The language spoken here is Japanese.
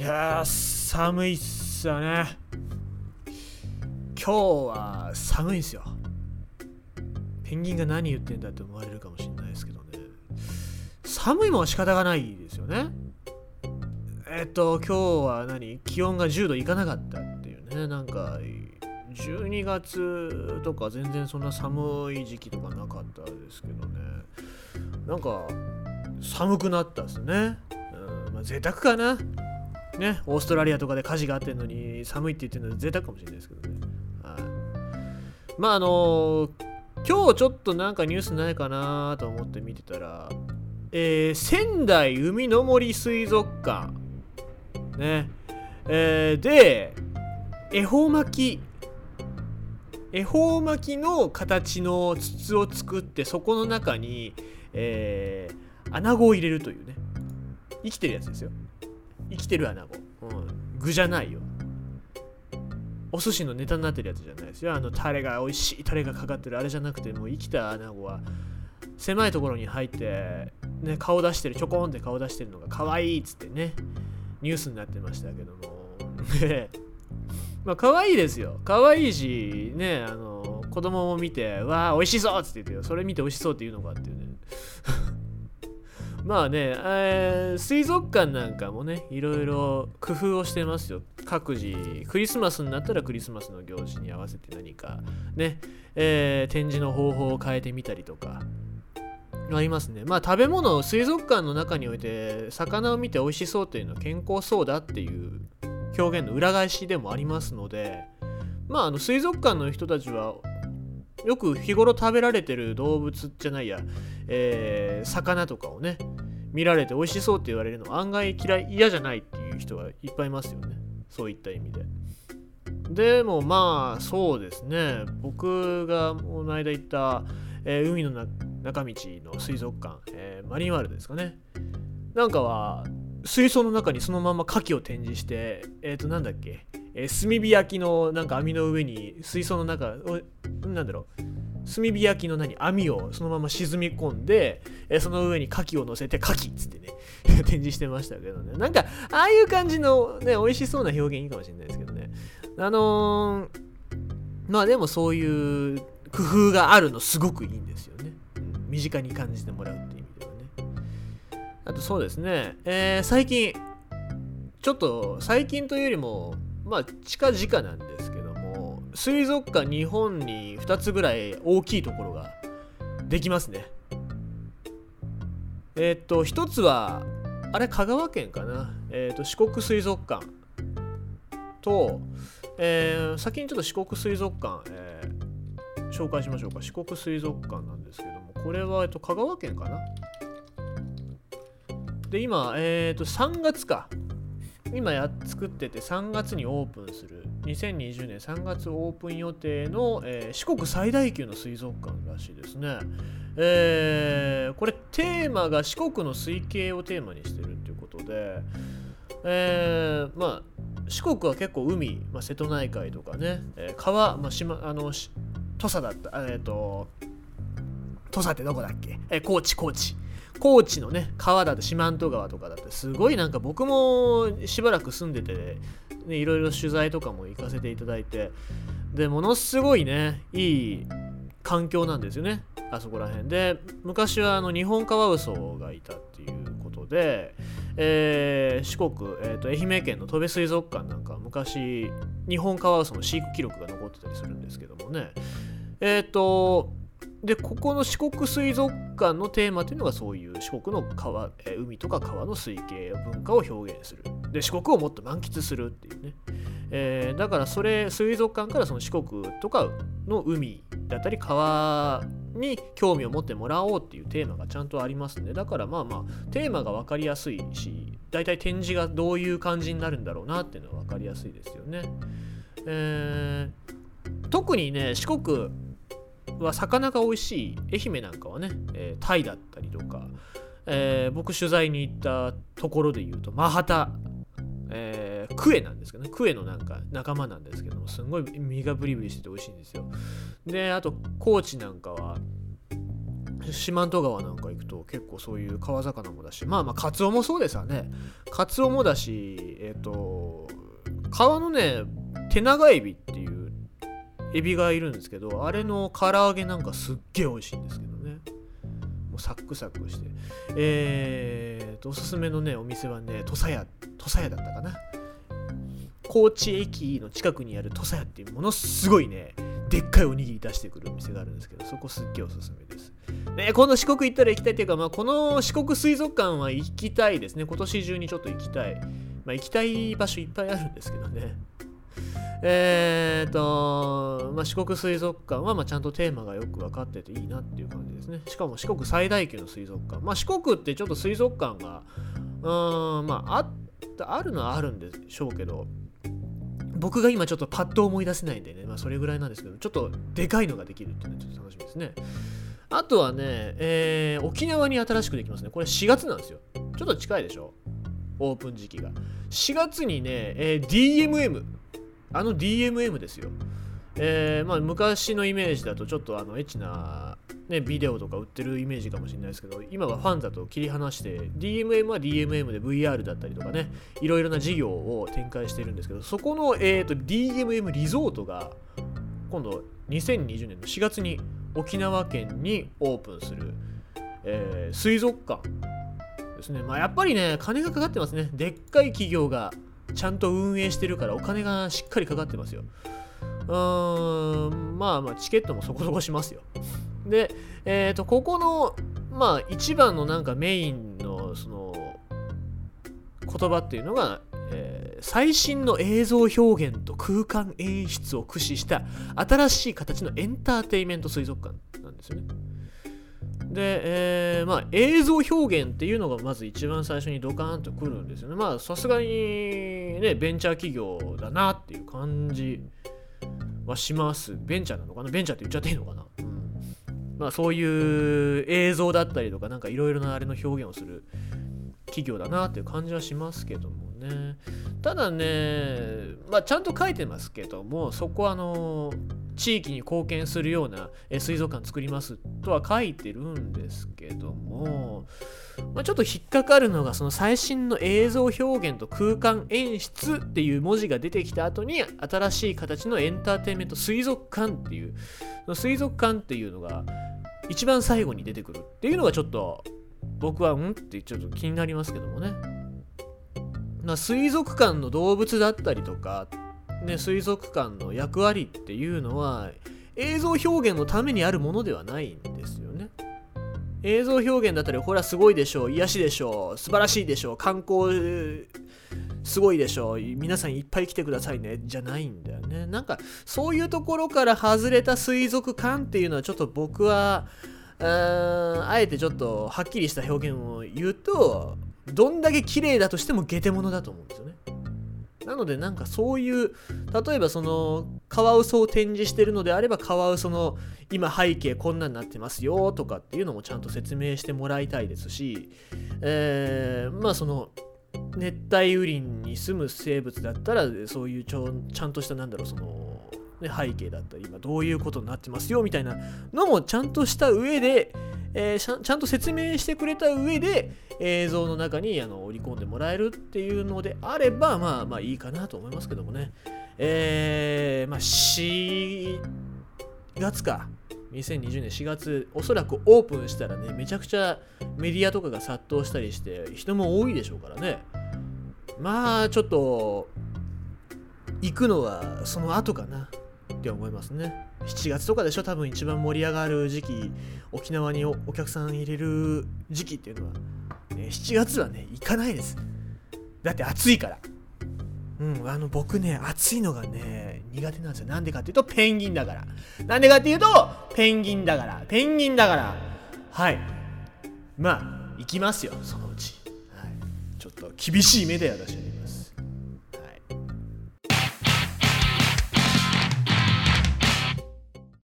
いやー寒いっすよね。今日は寒いんすよ。ペンギンが何言ってんだって思われるかもしれないですけどね。寒いもんは仕方がないですよね。えっと今日は何？気温が10度いかなかったっていうね。なんか12月とか全然そんな寒い時期とかなかったですけどね。なんか寒くなったっすね、うん、まあ贅沢かな。ね、オーストラリアとかで火事があってんのに寒いって言ってるのは贅沢かもしれないですけどね。はい、まああの、今日ちょっとなんかニュースないかなと思って見てたら、えー、仙台海の森水族館、ね、えー、で、恵方巻き、恵方巻きの形の筒を作ってそこの中に、えー、穴子を入れるというね。生きてるやつですよ。生きてる穴子、う。ん、具じゃないよ。お寿司のネタになってるやつじゃないですよ。あのタレが美味しいタレがかかってる。あれじゃなくてもう生きた穴子は狭いところに入って、ね、顔出してるちょこんって顔出してるのが可愛いっつってねニュースになってましたけども。ね。まあ可愛いですよ。可愛いしねあの子供も見てわあ美味しそうっつって言ってよ。それ見て美味しそうって言うのかっていうね。まあね、えー、水族館なんかもね、いろいろ工夫をしてますよ。各自、クリスマスになったらクリスマスの行事に合わせて何かね、えー、展示の方法を変えてみたりとか、ありますね。まあ食べ物、水族館の中において、魚を見て美味しそうというのは健康そうだっていう表現の裏返しでもありますので、まああの水族館の人たちはよく日頃食べられてる動物じゃないや、えー、魚とかをね、見られて美味しそうって言われるの案外嫌い、嫌じゃないっていう人がいっぱいいますよね。そういった意味で。でもまあそうですね、僕がこの間行った、えー、海の中道の水族館、えー、マリンワールドですかね。なんかは水槽の中にそのまま牡蠣を展示して、えっ、ー、となんだっけ、えー、炭火焼きのなんか網の上に水槽の中なんだろう。炭火焼きの何？網をそのまま沈み込んで、え、その上に牡蠣を乗せて牡蠣っつってね。展示してましたけどね。なんかああいう感じのね美味しそうな表現いいかもしれないですけどね。あのー、まあでもそういう工夫があるのすごくいいんですよね、うん、身近に感じてもらうっていう意味ではね。あとそうですね、えー、最近ちょっと最近というよりもまあ近々なんですけど水族館日本に2つぐらい大きいところができますね。えっ、と1つはあれ香川県かな、えっ、と四国水族館。と、えー、先にちょっと四国水族館、えー、紹介しましょうか。四国水族館なんですけどもこれは、えっと、香川県かな？で今、えっ、と3月か。今や作ってて3月にオープンする2020年3月オープン予定の、えー、四国最大級の水族館らしいですね、えー、これテーマが四国の水系をテーマにしてるっていうことで、えー、まあ四国は結構海、まあ、瀬戸内海とかね、えー、川、まあ、島あの土佐だったえっ、ー、と土佐ってどこだっけ、えー、高知高知。高知のね川だと四万十川とかだってすごいなんか僕もしばらく住んでて、ね、いろいろ取材とかも行かせていただいて。でものすごいねいい環境なんですよね。あそこら辺。で昔はあの日本カワウソがいたっていうことで、えー、四国、えーと、愛媛県の戸部水族館なんか昔日本カワウソの飼育記録が残ってたりするんですけどもね。えっ、ー、とでここの四国水族館のテーマというのがそういう四国の川、え海とか川の水系文化を表現する。で四国をもっと満喫するっていうね、えー、だからそれ水族館からその四国とかの海だったり川に興味を持ってもらおうっていうテーマがちゃんとありますね。だからまあまあテーマが分かりやすいし大体展示がどういう感じになるんだろうなっていうのは分かりやすいですよね、えー、特にね四国は魚が美味しい愛媛なんかはね、えー、タイだったりとか、えー、僕取材に行ったところで言うとマハタ、えー、クエなんですけどね。クエのなんか仲間なんですけどもすんごい身がブリブリしてて美味しいんですよ。であと高知なんかは四万十川なんか行くと結構そういう川魚もだしまあまあカツオもそうですわね。カツオもだしえっ、ー、と川のね手長エビっていうエビがいるんですけどあれの唐揚げなんかすっげえ美味しいんですけど。サクサクしてえーとおすすめのねお店はね土佐屋土佐屋だったかな高知駅の近くにある土佐屋っていうものすごいねでっかいおにぎり出してくるお店があるんですけどそこすっげえおすすめですね、この四国行ったら行きたいっていうか、まあ、この四国水族館は行きたいですね。今年中にちょっと行きたい。まあ、行きたい場所いっぱいあるんですけどね。えーと、まあ、四国水族館はまあちゃんとテーマがよく分かってていいなっていう感じですね。しかも四国最大級の水族館。まあ、四国ってちょっと水族館が、うん、まあ、ああるのはあるんでしょうけど、僕が今ちょっとパッと思い出せないんでね、まあ、それぐらいなんですけど、ちょっとでかいのができるっていうのはちょっと楽しみですね。あとはね、えー、沖縄に新しくできますね。これ4月なんですよ。ちょっと近いでしょ？オープン時期が。4月にね、えー、DMM。あの DMM ですよ。えー、まあ、昔のイメージだとちょっとあのエッチな、ね、ビデオとか売ってるイメージかもしれないですけど今はファンだと切り離して DMM は DMM で VR だったりとかねいろいろな事業を展開してるんですけどそこの、えーと、DMM リゾートが今度2020年の4月に沖縄県にオープンする、えー、水族館ですね。まあ、やっぱりね、金がかかってますね。でっかい企業がちゃんと運営してるからお金がしっかりかかってますよ。うーん、まあまあ、チケットもそこそこしますよ。で、えっ、ー、と、ここの、まあ、一番のなんかメインの、その、言葉っていうのが、えー、最新の映像表現と空間演出を駆使した新しい形のエンターテイメント水族館なんですよね。で、えー、まあ、映像表現っていうのがまず一番最初にドカーンとくるんですよね。まあ、さすがにね、ベンチャー企業だなっていう感じはします。ベンチャーなのかな？ベンチャーって言っちゃっていいのかな、うん、まあ、そういう映像だったりとか、なんかいろいろなあれの表現をする企業だなっていう感じはしますけどもねただね、まあ、ちゃんと書いてますけどもそこはあの地域に貢献するような水族館作りますとは書いてるんですけども、まあ、ちょっと引っかかるのがその最新の映像表現と空間演出っていう文字が出てきた後に新しい形のエンターテインメント水族館っていう水族館っていうのが一番最後に出てくるっていうのがちょっと僕はうんってちょっと気になりますけどもね。まあ、水族館の動物だったりとか、ね、水族館の役割っていうのは映像表現のためにあるものではないんですよね。映像表現だったり、ほらすごいでしょう、癒しでしょう、素晴らしいでしょう、観光すごいでしょう、皆さんいっぱい来てくださいね、じゃないんだよね。なんかそういうところから外れた水族館っていうのはちょっと僕は、あえてちょっとはっきりした表現を言うとどんだけ綺麗だとしてもゲテモノだと思うんですよねなのでなんかそういう例えばそのカワウソを展示してるのであればカワウソの今背景こんなになってますよとかっていうのもちゃんと説明してもらいたいですし、えー、まあその熱帯雨林に住む生物だったらそういうちょちゃんとしたなんだろうその、背景だったり今どういうことになってますよみたいなのもちゃんとした上で、えー、ちゃんと説明してくれた上で映像の中にあの織り込んでもらえるっていうのであればまあまあいいかなと思いますけどもね。えー、まあ4月か。2020年4月おそらくオープンしたらねめちゃくちゃメディアとかが殺到したりして人も多いでしょうからね。まあちょっと行くのはその後かな。って思いますね。7月とかでしょ？多分一番盛り上がる時期沖縄にお客さん入れる時期っていうのは、ね、7月はね行かないです。だって暑いから。うんあの僕ね暑いのがね苦手なんですよ。なんでかっていうとペンギンだから。なんでかっていうとペンギンだから。ペンギンだから。はい。まあ行きますよそのうち、はい、ちょっと厳しい目で私は